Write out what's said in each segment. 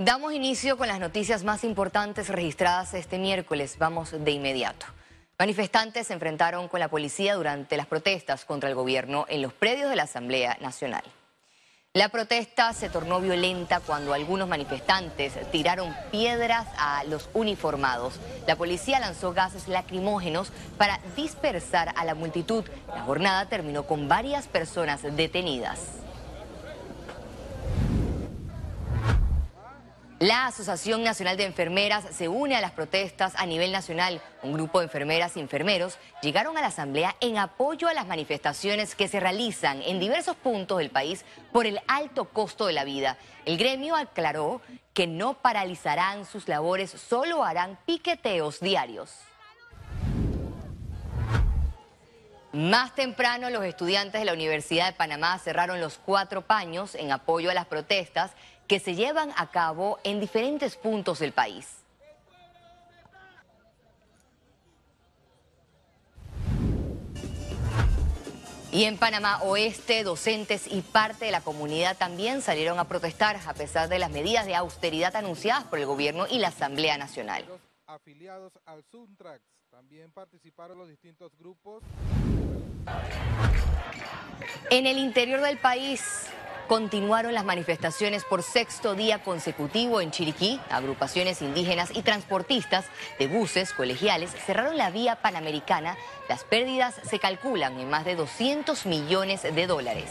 Damos inicio con las noticias más importantes registradas este miércoles. Vamos de inmediato. Manifestantes se enfrentaron con la policía durante las protestas contra el gobierno en los predios de la Asamblea Nacional. La protesta se tornó violenta cuando algunos manifestantes tiraron piedras a los uniformados. La policía lanzó gases lacrimógenos para dispersar a la multitud. La jornada terminó con varias personas detenidas. La Asociación Nacional de Enfermeras se une a las protestas a nivel nacional. Un grupo de enfermeras y enfermeros llegaron a la asamblea en apoyo a las manifestaciones que se realizan en diversos puntos del país por el alto costo de la vida. El gremio aclaró que no paralizarán sus labores, solo harán piqueteos diarios. Más temprano, los estudiantes de la Universidad de Panamá cerraron los cuatro paños en apoyo a las protestas que se llevan a cabo en diferentes puntos del país. Y en Panamá Oeste, docentes y parte de la comunidad también salieron a protestar a pesar de las medidas de austeridad anunciadas por el gobierno y la Asamblea Nacional. Afiliados al Suntrax también participaron los distintos grupos. En el interior del país, Continuaron las manifestaciones por sexto día consecutivo en Chiriquí. Agrupaciones indígenas y transportistas de buses colegiales cerraron la vía panamericana. Las pérdidas se calculan en más de 200 millones de dólares.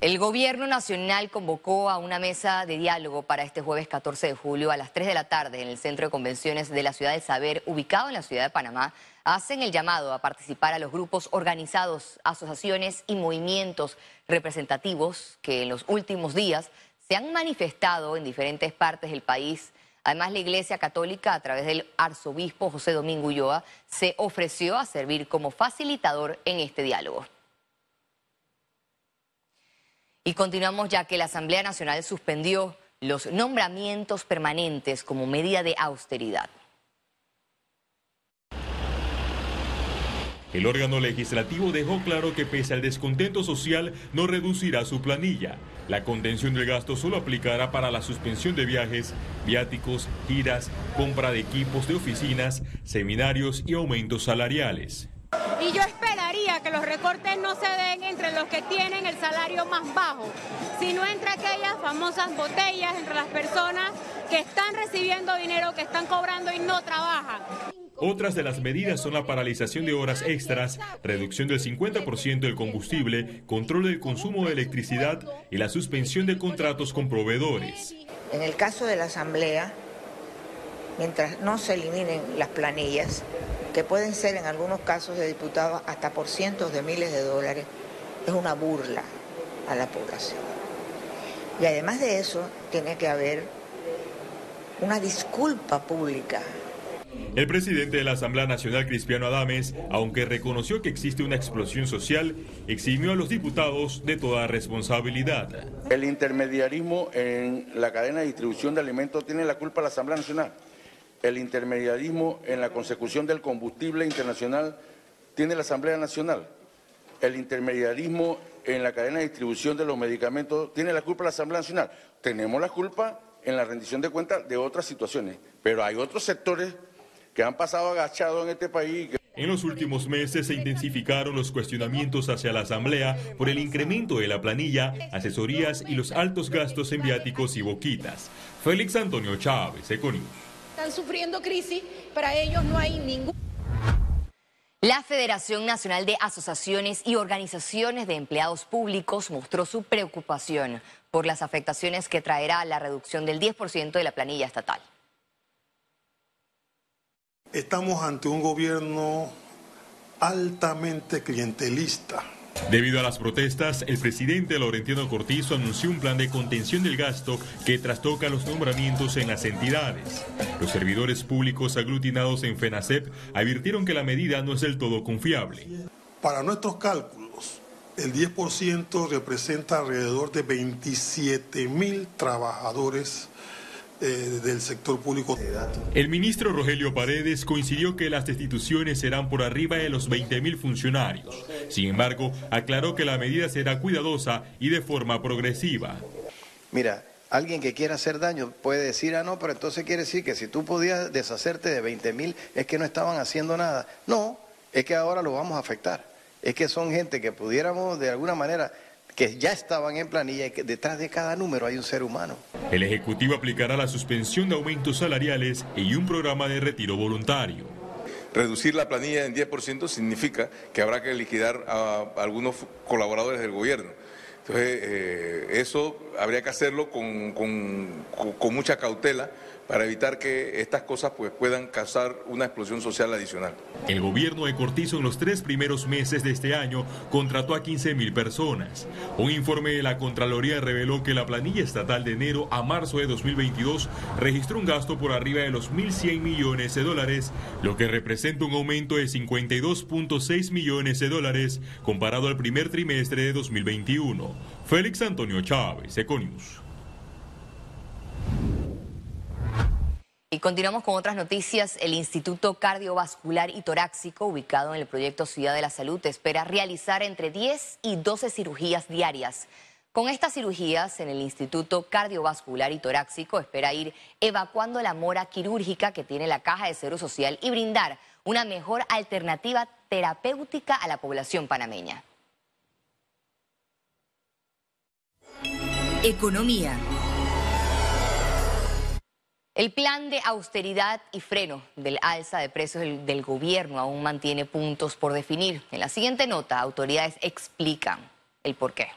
El gobierno nacional convocó a una mesa de diálogo para este jueves 14 de julio a las 3 de la tarde en el Centro de Convenciones de la Ciudad del Saber, ubicado en la ciudad de Panamá. Hacen el llamado a participar a los grupos organizados, asociaciones y movimientos representativos que en los últimos días se han manifestado en diferentes partes del país. Además, la Iglesia Católica, a través del arzobispo José Domingo Ulloa, se ofreció a servir como facilitador en este diálogo. Y continuamos ya que la Asamblea Nacional suspendió los nombramientos permanentes como medida de austeridad. El órgano legislativo dejó claro que pese al descontento social no reducirá su planilla. La contención del gasto solo aplicará para la suspensión de viajes, viáticos, giras, compra de equipos de oficinas, seminarios y aumentos salariales. Y yo esperaría que los recortes no se den entre los que tienen el salario más bajo, sino entre aquellas famosas botellas, entre las personas que están recibiendo dinero, que están cobrando y no trabajan. Otras de las medidas son la paralización de horas extras, reducción del 50% del combustible, control del consumo de electricidad y la suspensión de contratos con proveedores. En el caso de la Asamblea, mientras no se eliminen las planillas, que pueden ser en algunos casos de diputados hasta por cientos de miles de dólares, es una burla a la población. Y además de eso, tiene que haber una disculpa pública. El presidente de la Asamblea Nacional, Cristiano Adames, aunque reconoció que existe una explosión social, eximió a los diputados de toda responsabilidad. El intermediarismo en la cadena de distribución de alimentos tiene la culpa la Asamblea Nacional el intermediarismo en la consecución del combustible internacional tiene la Asamblea Nacional. El intermediarismo en la cadena de distribución de los medicamentos tiene la culpa la Asamblea Nacional. Tenemos la culpa en la rendición de cuentas de otras situaciones, pero hay otros sectores que han pasado agachados en este país. En los últimos meses se intensificaron los cuestionamientos hacia la Asamblea por el incremento de la planilla, asesorías y los altos gastos en viáticos y boquitas. Félix Antonio Chávez, Econius están sufriendo crisis, para ellos no hay ningún... La Federación Nacional de Asociaciones y Organizaciones de Empleados Públicos mostró su preocupación por las afectaciones que traerá la reducción del 10% de la planilla estatal. Estamos ante un gobierno altamente clientelista Debido a las protestas, el presidente Laurentino Cortizo anunció un plan de contención del gasto que trastoca los nombramientos en las entidades. Los servidores públicos aglutinados en FENACEP advirtieron que la medida no es del todo confiable. Para nuestros cálculos, el 10% representa alrededor de 27 mil trabajadores eh, del sector público. El ministro Rogelio Paredes coincidió que las destituciones serán por arriba de los 20.000 funcionarios. Sin embargo, aclaró que la medida será cuidadosa y de forma progresiva. Mira, alguien que quiera hacer daño puede decir, ah, no, pero entonces quiere decir que si tú podías deshacerte de 20.000 es que no estaban haciendo nada. No, es que ahora lo vamos a afectar. Es que son gente que pudiéramos de alguna manera que ya estaban en planilla y que detrás de cada número hay un ser humano. El Ejecutivo aplicará la suspensión de aumentos salariales y un programa de retiro voluntario. Reducir la planilla en 10% significa que habrá que liquidar a algunos colaboradores del gobierno. Entonces, eh, eso habría que hacerlo con, con mucha cautela para evitar que estas cosas pues, puedan causar una explosión social adicional. El gobierno de Cortizo en los tres primeros meses de este año contrató a 15 mil personas. Un informe de la Contraloría reveló que la planilla estatal de enero a marzo de 2022 registró un gasto por arriba de los 1.100 millones de dólares, lo que representa un aumento de 52.6 millones de dólares comparado al primer trimestre de 2021. Félix Antonio Chávez, Econius. Y continuamos con otras noticias. El Instituto Cardiovascular y Torácico, ubicado en el proyecto Ciudad de la Salud, espera realizar entre 10 y 12 cirugías diarias. Con estas cirugías en el Instituto Cardiovascular y Torácico espera ir evacuando la mora quirúrgica que tiene la Caja de Seguro Social y brindar una mejor alternativa terapéutica a la población panameña. Economía. El plan de austeridad y freno del alza de precios del, gobierno aún mantiene puntos por definir. En la siguiente nota, autoridades explican el porqué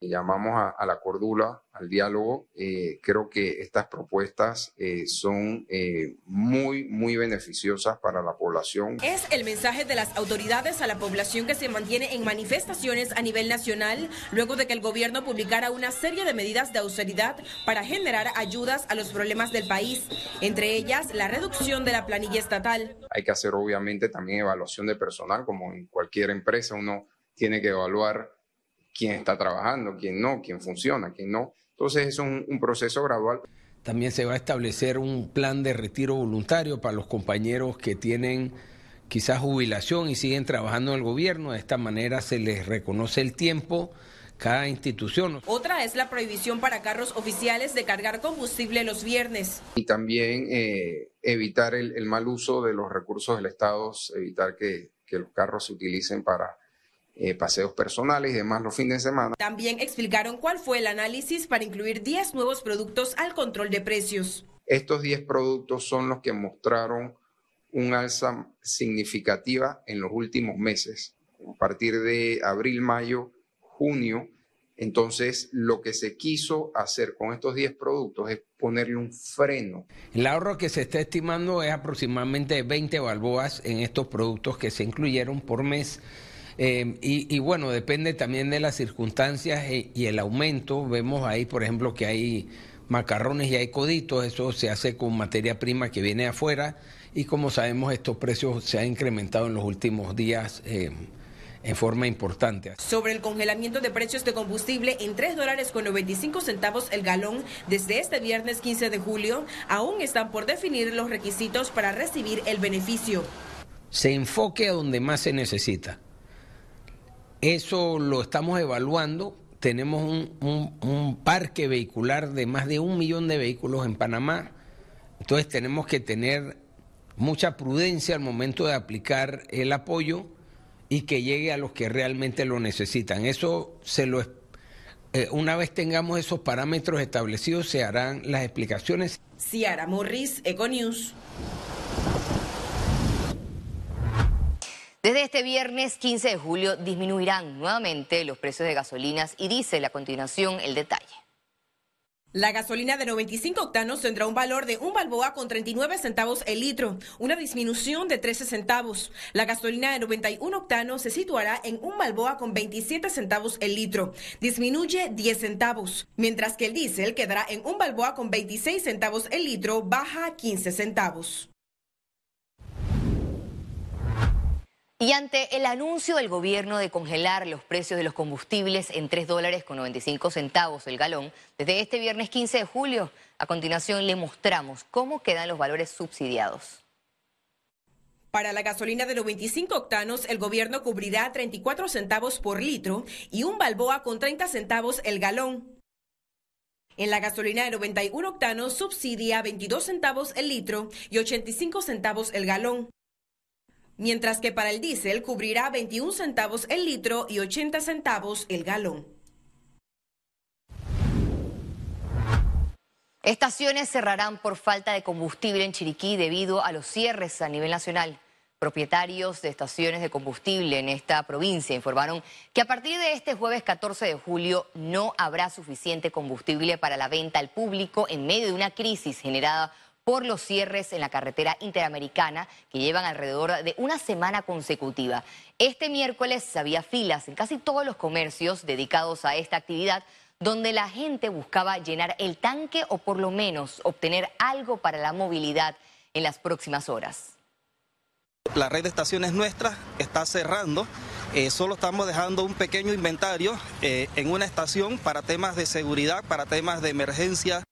llamamos a, la cordura, al diálogo. Eh, creo que estas propuestas eh, son eh, muy, muy beneficiosas para la población. Es el mensaje de las autoridades a la población que se mantiene en manifestaciones a nivel nacional luego de que el gobierno publicara una serie de medidas de austeridad para generar ayudas a los problemas del país, entre ellas la reducción de la planilla estatal. Hay que hacer obviamente también evaluación de personal, como en cualquier empresa uno tiene que evaluar quién está trabajando, quién no, quién funciona, quién no. Entonces es un, un proceso gradual. También se va a establecer un plan de retiro voluntario para los compañeros que tienen quizás jubilación y siguen trabajando en el gobierno. De esta manera se les reconoce el tiempo cada institución. Otra es la prohibición para carros oficiales de cargar combustible los viernes. Y también eh, evitar el, el, mal uso de los recursos del Estado, evitar que, que los carros se utilicen para eh, paseos personales y demás los fines de semana. También explicaron cuál fue el análisis para incluir 10 nuevos productos al control de precios. Estos 10 productos son los que mostraron un alza significativa en los últimos meses, a partir de abril, mayo, junio. Entonces, lo que se quiso hacer con estos 10 productos es ponerle un freno. El ahorro que se está estimando es aproximadamente 20 balboas en estos productos que se incluyeron por mes eh, y, bueno, depende también de las circunstancias e, y, el aumento. Vemos ahí, por ejemplo, que hay macarrones y hay coditos, eso se hace con materia prima que viene afuera y como sabemos estos precios se han incrementado en los últimos días. Eh, en forma importante. Sobre el congelamiento de precios de combustible en 3 dólares con 95 centavos el galón desde este viernes 15 de julio, aún están por definir los requisitos para recibir el beneficio. Se enfoque a donde más se necesita. Eso lo estamos evaluando. Tenemos un, parque vehicular de más de un millón de vehículos en Panamá. Entonces tenemos que tener mucha prudencia al momento de aplicar el apoyo y que llegue a los que realmente lo necesitan. Eso se lo eh, una vez tengamos esos parámetros establecidos se harán las explicaciones. Ciara Morris, Econews. Desde este viernes 15 de julio disminuirán nuevamente los precios de gasolinas y dice a continuación el detalle. La gasolina de 95 octanos tendrá un valor de un balboa con 39 centavos el litro, una disminución de 13 centavos. La gasolina de 91 octanos se situará en un balboa con 27 centavos el litro, disminuye 10 centavos, mientras que el diésel quedará en un balboa con 26 centavos el litro, baja 15 centavos. Y ante el anuncio del gobierno de congelar los precios de los combustibles en 3 dólares con 95 centavos el galón, desde este viernes 15 de julio, a continuación le mostramos cómo quedan los valores subsidiados. Para la gasolina de los 25 octanos, el gobierno cubrirá 34 centavos por litro y un balboa con 30 centavos el galón. En la gasolina de 91 octanos subsidia 22 centavos el litro y 85 centavos el galón mientras que para el diésel cubrirá 21 centavos el litro y 80 centavos el galón. Estaciones cerrarán por falta de combustible en Chiriquí debido a los cierres a nivel nacional. Propietarios de estaciones de combustible en esta provincia informaron que a partir de este jueves 14 de julio no habrá suficiente combustible para la venta al público en medio de una crisis generada por los cierres en la carretera interamericana que llevan alrededor de una semana consecutiva. Este miércoles había filas en casi todos los comercios dedicados a esta actividad donde la gente buscaba llenar el tanque o por lo menos obtener algo para la movilidad en las próximas horas. La red de estaciones nuestra está cerrando. Eh, solo estamos dejando un pequeño inventario eh, en una estación para temas de seguridad, para temas de emergencia.